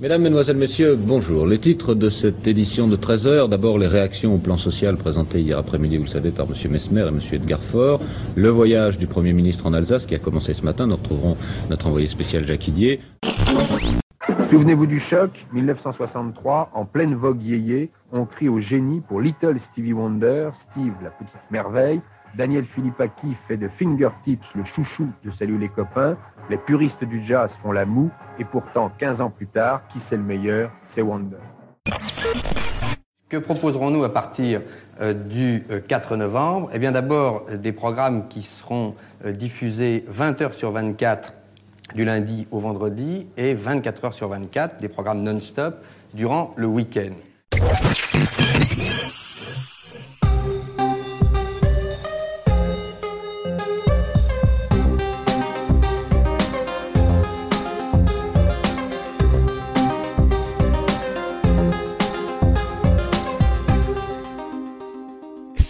Mesdames, Mesdemoiselles, Messieurs, bonjour. Le titre de cette édition de 13h, d'abord les réactions au plan social présentées hier après-midi, vous le savez, par M. Mesmer et M. Edgar Faure. Le voyage du Premier ministre en Alsace qui a commencé ce matin. Nous retrouverons notre envoyé spécial Jacques Didier. Souvenez-vous du choc, 1963, en pleine vogue yéyé, on crie au génie pour Little Stevie Wonder, Steve la petite merveille, Daniel Philippaki fait de Fingertips le chouchou de Salut les copains, les puristes du jazz font la moue, et pourtant, 15 ans plus tard, qui c'est le meilleur? C'est Wonder. Que proposerons-nous à partir euh, du 4 euh, novembre? Eh bien d'abord des programmes qui seront euh, diffusés 20 heures sur 24 du lundi au vendredi et 24 heures sur 24 des programmes non-stop durant le week-end.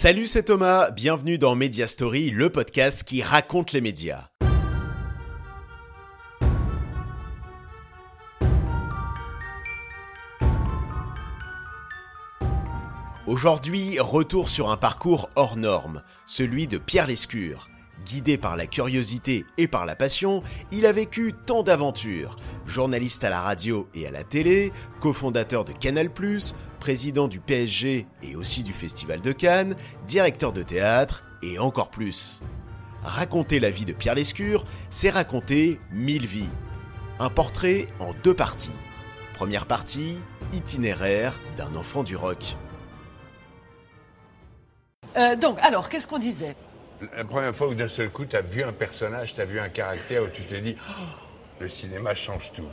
Salut, c'est Thomas, bienvenue dans Media Story, le podcast qui raconte les médias. Aujourd'hui, retour sur un parcours hors norme, celui de Pierre Lescure. Guidé par la curiosité et par la passion, il a vécu tant d'aventures. Journaliste à la radio et à la télé, cofondateur de Canal+, président du PSG et aussi du Festival de Cannes, directeur de théâtre et encore plus. Raconter la vie de Pierre Lescure, c'est raconter mille vies. Un portrait en deux parties. Première partie, itinéraire d'un enfant du rock. Euh, donc, alors, qu'est-ce qu'on disait? La première fois où d'un seul coup, tu as vu un personnage, tu as vu un caractère où tu t'es dit, oh, le cinéma change tout.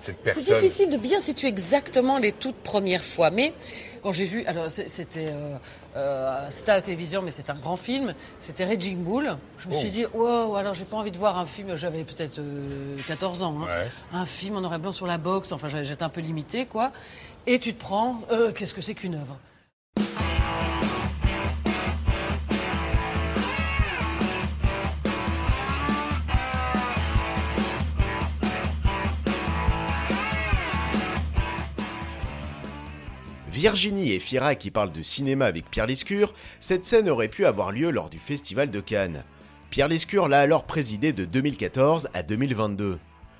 C'est difficile de bien situer exactement les toutes premières fois, mais quand j'ai vu, alors c'était euh, euh, à la télévision, mais c'est un grand film, c'était Raging Bull. Je me suis oh. dit, wow, alors j'ai pas envie de voir un film, j'avais peut-être 14 euh, ans, hein. un film en noir et blanc sur la boxe, enfin j'étais un peu limité, quoi. Et tu te prends, qu'est-ce que c'est qu'une œuvre? Virginie et Fira qui parlent de cinéma avec Pierre Lescure, cette scène aurait pu avoir lieu lors du Festival de Cannes. Pierre Lescure l'a alors présidé de 2014 à 2022.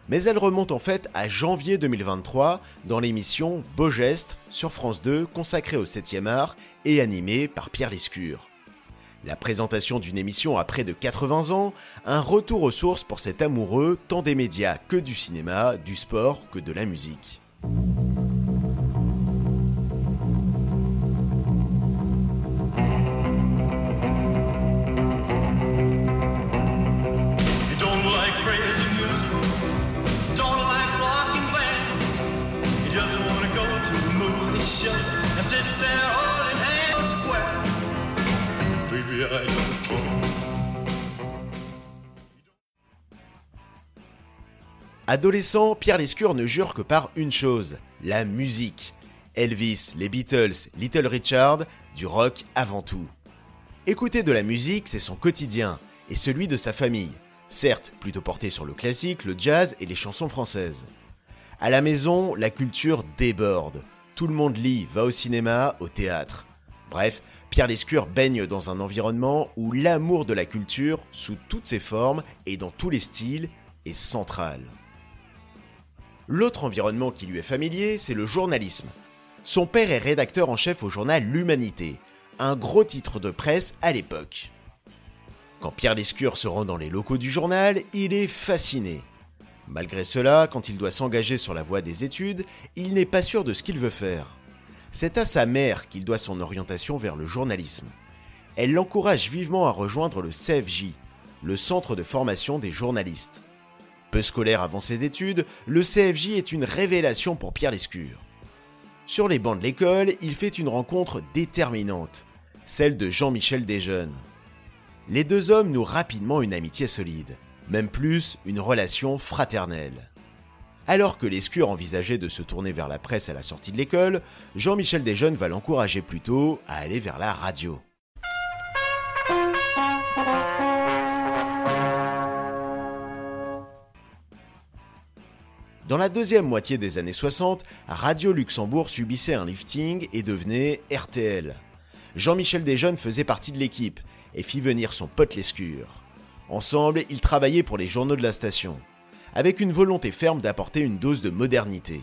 Mais elle remonte en fait à janvier 2023 dans l'émission Beau Geste sur France 2 consacrée au 7e art et animée par Pierre Lescure. La présentation d'une émission à près de 80 ans, un retour aux sources pour cet amoureux tant des médias que du cinéma, du sport que de la musique. Adolescent, Pierre Lescure ne jure que par une chose, la musique. Elvis, les Beatles, Little Richard, du rock avant tout. Écouter de la musique, c'est son quotidien, et celui de sa famille, certes plutôt porté sur le classique, le jazz et les chansons françaises. À la maison, la culture déborde. Tout le monde lit, va au cinéma, au théâtre. Bref, Pierre Lescure baigne dans un environnement où l'amour de la culture, sous toutes ses formes et dans tous les styles, est central. L'autre environnement qui lui est familier, c'est le journalisme. Son père est rédacteur en chef au journal L'Humanité, un gros titre de presse à l'époque. Quand Pierre Lescure se rend dans les locaux du journal, il est fasciné. Malgré cela, quand il doit s'engager sur la voie des études, il n'est pas sûr de ce qu'il veut faire. C'est à sa mère qu'il doit son orientation vers le journalisme. Elle l'encourage vivement à rejoindre le CFJ, le centre de formation des journalistes. Scolaire avant ses études, le CFJ est une révélation pour Pierre Lescure. Sur les bancs de l'école, il fait une rencontre déterminante, celle de Jean-Michel Desjeunes. Les deux hommes nouent rapidement une amitié solide, même plus une relation fraternelle. Alors que Lescure envisageait de se tourner vers la presse à la sortie de l'école, Jean-Michel Desjeunes va l'encourager plutôt à aller vers la radio. Dans la deuxième moitié des années 60, Radio Luxembourg subissait un lifting et devenait RTL. Jean-Michel Desjeunes faisait partie de l'équipe et fit venir son pote Lescure. Ensemble, ils travaillaient pour les journaux de la station, avec une volonté ferme d'apporter une dose de modernité.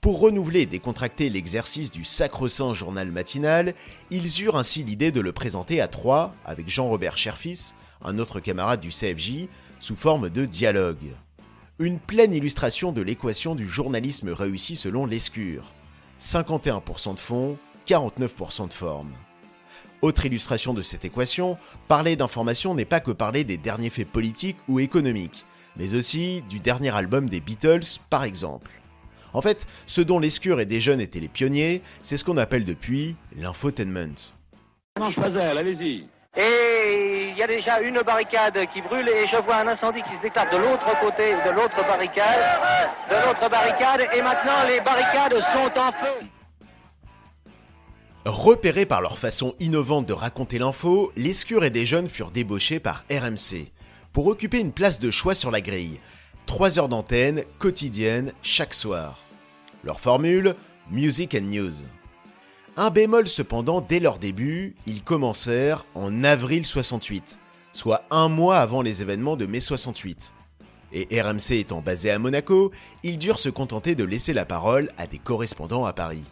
Pour renouveler et décontracter l'exercice du sacro-saint journal matinal, ils eurent ainsi l'idée de le présenter à trois avec Jean-Robert Cherfis, un autre camarade du CFJ, sous forme de dialogue. Une pleine illustration de l'équation du journalisme réussi selon Lescure. 51% de fond, 49% de forme. Autre illustration de cette équation, parler d'information n'est pas que parler des derniers faits politiques ou économiques, mais aussi du dernier album des Beatles, par exemple. En fait, ce dont Lescure et des jeunes étaient les pionniers, c'est ce qu'on appelle depuis l'infotainment. allez-y. Et il y a déjà une barricade qui brûle et je vois un incendie qui se déclare de l'autre côté de l'autre barricade, de l'autre barricade et maintenant les barricades sont en feu. Repérés par leur façon innovante de raconter l'info, Lescure et des jeunes furent débauchés par RMC pour occuper une place de choix sur la grille. 3 heures d'antenne quotidienne chaque soir. Leur formule Music and News. Un bémol cependant dès leur début, ils commencèrent en avril 68, soit un mois avant les événements de mai 68. Et RMC étant basé à Monaco, ils durent se contenter de laisser la parole à des correspondants à Paris.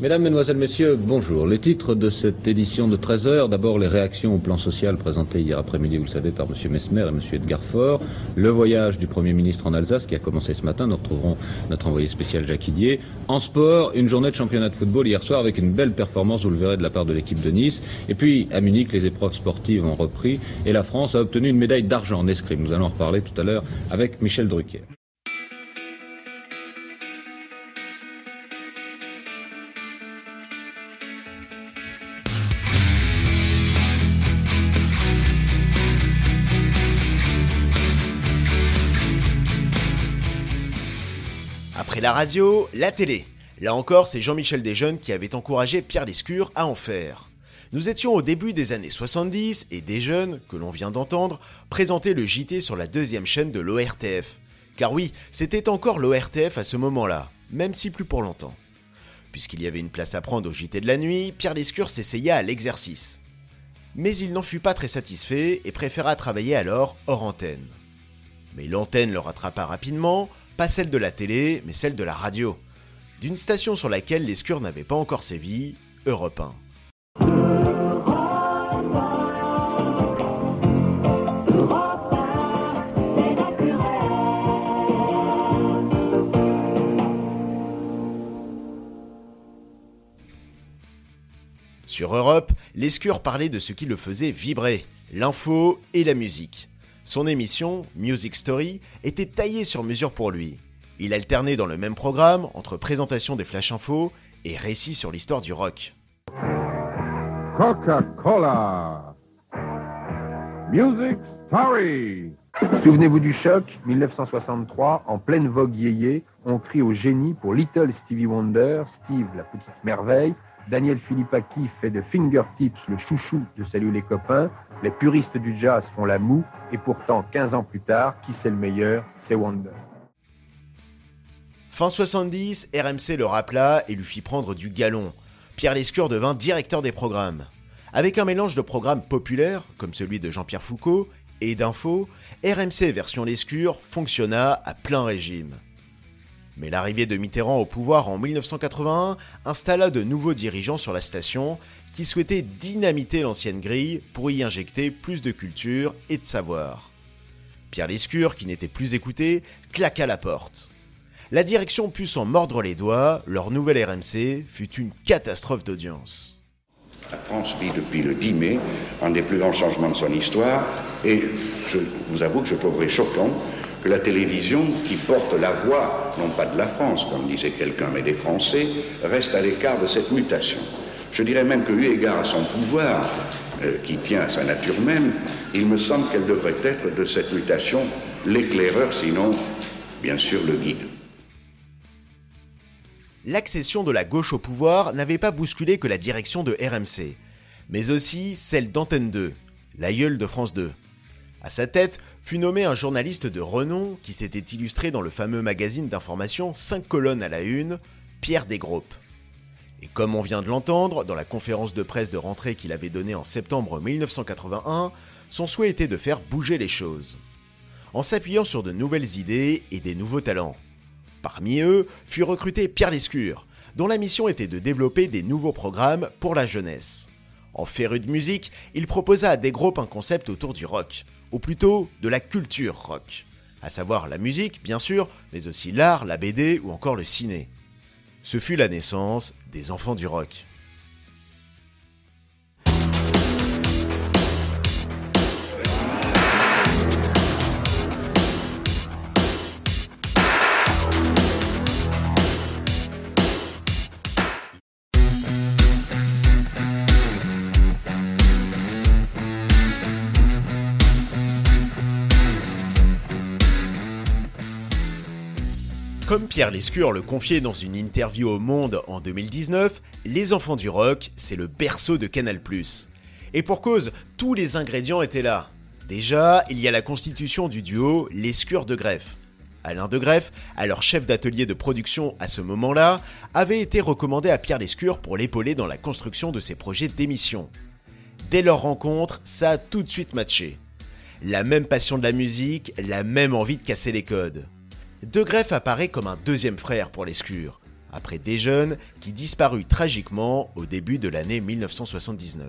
Mesdames, Mesdemoiselles, Messieurs, bonjour. Le titre de cette édition de 13 heures, d'abord les réactions au plan social présentées hier après-midi, vous le savez, par M. Mesmer et M. Edgar Faure. Le voyage du Premier ministre en Alsace qui a commencé ce matin. Nous retrouverons notre envoyé spécial Jacques Didier. En sport, une journée de championnat de football hier soir avec une belle performance, vous le verrez, de la part de l'équipe de Nice. Et puis, à Munich, les épreuves sportives ont repris et la France a obtenu une médaille d'argent en escrime. Nous allons en reparler tout à l'heure avec Michel Drucker. La radio, la télé. Là encore, c'est Jean-Michel Desjeunes qui avait encouragé Pierre Lescure à en faire. Nous étions au début des années 70 et Desjeunes, que l'on vient d'entendre, présentait le JT sur la deuxième chaîne de l'ORTF. Car oui, c'était encore l'ORTF à ce moment-là, même si plus pour longtemps. Puisqu'il y avait une place à prendre au JT de la nuit, Pierre Lescure s'essaya à l'exercice. Mais il n'en fut pas très satisfait et préféra travailler alors hors antenne. Mais l'antenne le rattrapa rapidement, pas celle de la télé, mais celle de la radio. D'une station sur laquelle l'escure n'avait pas encore sévi, Europe 1. Sur Europe, l'escure parlait de ce qui le faisait vibrer, l'info et la musique. Son émission, Music Story, était taillée sur mesure pour lui. Il alternait dans le même programme entre présentation des flash infos et récits sur l'histoire du rock. Coca-Cola Music Story Souvenez-vous du choc, 1963, en pleine vogue yéyé, on crie au génie pour Little Stevie Wonder, Steve la petite merveille, Daniel Philippaki fait de Fingertips le chouchou de Salut les copains, les puristes du jazz font la moue, et pourtant, 15 ans plus tard, qui c'est le meilleur? C'est Wonder. Fin 70, RMC le rappela et lui fit prendre du galon. Pierre Lescure devint directeur des programmes. Avec un mélange de programmes populaires, comme celui de Jean-Pierre Foucault, et d'infos, RMC version Lescure fonctionna à plein régime. Mais l'arrivée de Mitterrand au pouvoir en 1981 installa de nouveaux dirigeants sur la station qui souhaitaient dynamiter l'ancienne grille pour y injecter plus de culture et de savoir. Pierre Lescure, qui n'était plus écouté, claqua la porte. La direction put s'en mordre les doigts, leur nouvelle RMC fut une catastrophe d'audience. La France vit depuis le 10 mai un des plus grands changements de son histoire et je vous avoue que je trouverais choquant que la télévision, qui porte la voix, non pas de la France, comme disait quelqu'un, mais des Français, reste à l'écart de cette mutation. Je dirais même que, eu égard à son pouvoir, euh, qui tient à sa nature même, il me semble qu'elle devrait être de cette mutation l'éclaireur, sinon, bien sûr, le guide. L'accession de la gauche au pouvoir n'avait pas bousculé que la direction de RMC. mais aussi celle d'Antenne 2, l'aïeul de France 2. À sa tête fut nommé un journaliste de renom qui s'était illustré dans le fameux magazine d'information 5 colonnes à la une, Pierre Desgroupes. Et comme on vient de l'entendre, dans la conférence de presse de rentrée qu'il avait donnée en septembre 1981, son souhait était de faire bouger les choses. En s'appuyant sur de nouvelles idées et des nouveaux talents. Parmi eux fut recruté Pierre Lescure, dont la mission était de développer des nouveaux programmes pour la jeunesse. En féru de musique, il proposa à des groupes un concept autour du rock, ou plutôt de la culture rock, à savoir la musique, bien sûr, mais aussi l'art, la BD ou encore le ciné. Ce fut la naissance des enfants du rock. Comme Pierre Lescure le confiait dans une interview au Monde en 2019, Les Enfants du Rock, c'est le berceau de Canal+. Et pour cause, tous les ingrédients étaient là. Déjà, il y a la constitution du duo Lescure de Greffe. Alain de Greffe, alors chef d'atelier de production à ce moment-là, avait été recommandé à Pierre Lescure pour l'épauler dans la construction de ses projets d'émission. Dès leur rencontre, ça a tout de suite matché. La même passion de la musique, la même envie de casser les codes. De Greff apparaît comme un deuxième frère pour l'Escure, après Desjeunes qui disparut tragiquement au début de l'année 1979.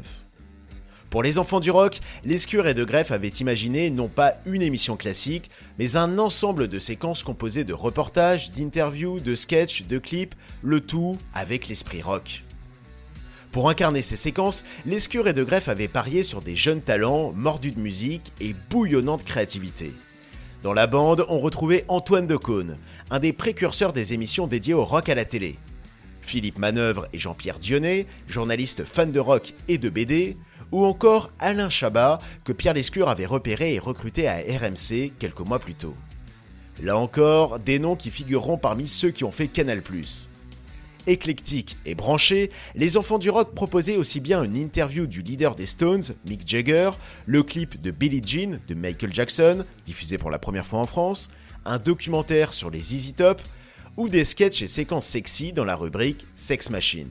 Pour les enfants du rock, Lescure et De Greff avaient imaginé non pas une émission classique, mais un ensemble de séquences composées de reportages, d'interviews, de sketchs, de clips, le tout avec l'esprit rock. Pour incarner ces séquences, Lescure et De Greff avaient parié sur des jeunes talents mordus de musique et bouillonnants de créativité. Dans la bande, on retrouvait Antoine Decaune, un des précurseurs des émissions dédiées au rock à la télé. Philippe Manœuvre et Jean-Pierre Dionnet, journalistes fans de rock et de BD, ou encore Alain Chabat, que Pierre Lescure avait repéré et recruté à RMC quelques mois plus tôt. Là encore, des noms qui figureront parmi ceux qui ont fait Canal+. Éclectique et branché, les enfants du rock proposaient aussi bien une interview du leader des Stones, Mick Jagger, le clip de Billie Jean de Michael Jackson, diffusé pour la première fois en France, un documentaire sur les Easy Top, ou des sketchs et séquences sexy dans la rubrique Sex Machine.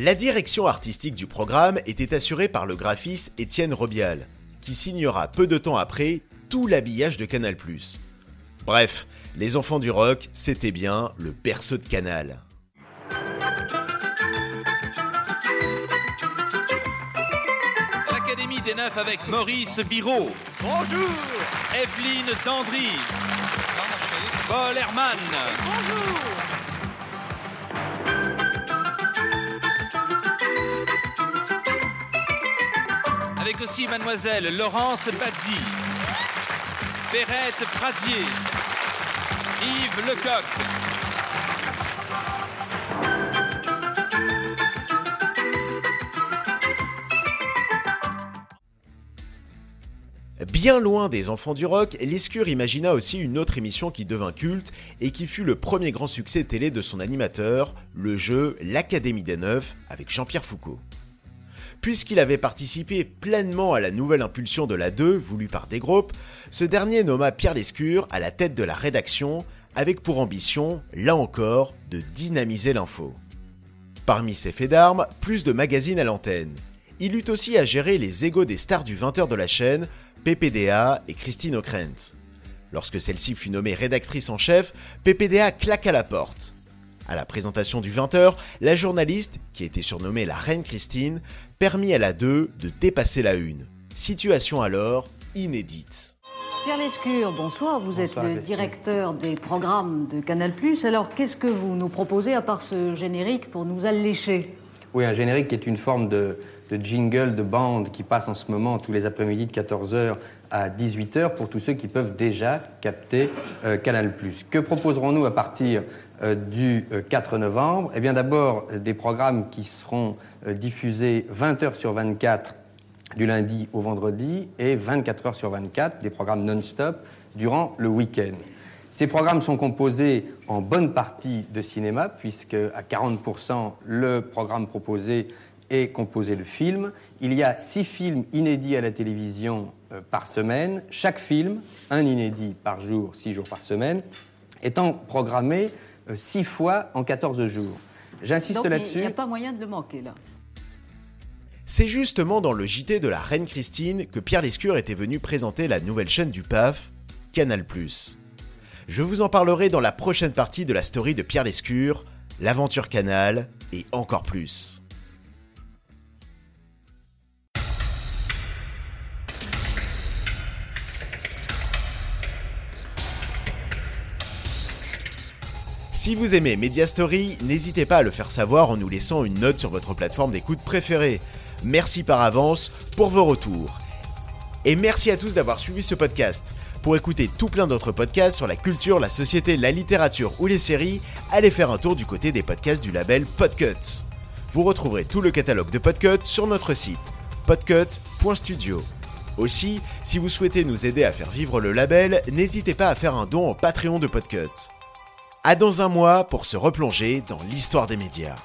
La direction artistique du programme était assurée par le graphiste Étienne Robial, qui signera peu de temps après tout l'habillage de Canal+. Bref, les enfants du rock, c'était bien le berceau de Canal. L'Académie des Neufs avec Maurice Biro. Bonjour. Evelyne Dandry. Paul Herman. Bonjour. Avec aussi mademoiselle Laurence Baddy. Perrette Pradier. Yves Lecoq. Bien loin des enfants du rock, Lescure imagina aussi une autre émission qui devint culte et qui fut le premier grand succès télé de son animateur, le jeu L'Académie des Neufs avec Jean-Pierre Foucault. Puisqu'il avait participé pleinement à la nouvelle impulsion de la 2 voulue par des groupes, ce dernier nomma Pierre Lescure à la tête de la rédaction avec pour ambition, là encore, de dynamiser l'info. Parmi ses faits d'armes, plus de magazines à l'antenne. Il eut aussi à gérer les égaux des stars du 20h de la chaîne, PPDA et Christine O'Krent. Lorsque celle-ci fut nommée rédactrice en chef, PPDA claqua la porte. À la présentation du 20h, la journaliste, qui était surnommée la Reine Christine, permit à la 2 de dépasser la une. Situation alors inédite. Pierre Lescure, bonsoir. Vous êtes le directeur des programmes de Canal+. Alors, qu'est-ce que vous nous proposez à part ce générique pour nous allécher? Oui, un générique qui est une forme de, jingle, de bande qui passe en ce moment tous les après-midi de 14h à 18h pour tous ceux qui peuvent déjà capter euh, Canal+. Que proposerons-nous à partir euh, du 4 euh, novembre? Eh bien d'abord des programmes qui seront diffusés 20 h sur 24 du lundi au vendredi et 24 heures sur 24, des programmes non-stop durant le week-end. Ces programmes sont composés en bonne partie de cinéma, puisque à 40% le programme proposé est composé de films. Il y a six films inédits à la télévision euh, par semaine. Chaque film, un inédit par jour, six jours par semaine, étant programmé euh, six fois en 14 jours. J'insiste là-dessus. Il n'y a pas moyen de le manquer là. C'est justement dans le JT de la Reine Christine que Pierre Lescure était venu présenter la nouvelle chaîne du PAF, Canal+. Je vous en parlerai dans la prochaine partie de la story de Pierre Lescure, l'aventure Canal et encore plus. Si vous aimez Media Story, n'hésitez pas à le faire savoir en nous laissant une note sur votre plateforme d'écoute préférée. Merci par avance pour vos retours. Et merci à tous d'avoir suivi ce podcast. Pour écouter tout plein d'autres podcasts sur la culture, la société, la littérature ou les séries, allez faire un tour du côté des podcasts du label Podcut. Vous retrouverez tout le catalogue de Podcut sur notre site podcut.studio. Aussi, si vous souhaitez nous aider à faire vivre le label, n'hésitez pas à faire un don au Patreon de Podcut. À dans un mois pour se replonger dans l'histoire des médias.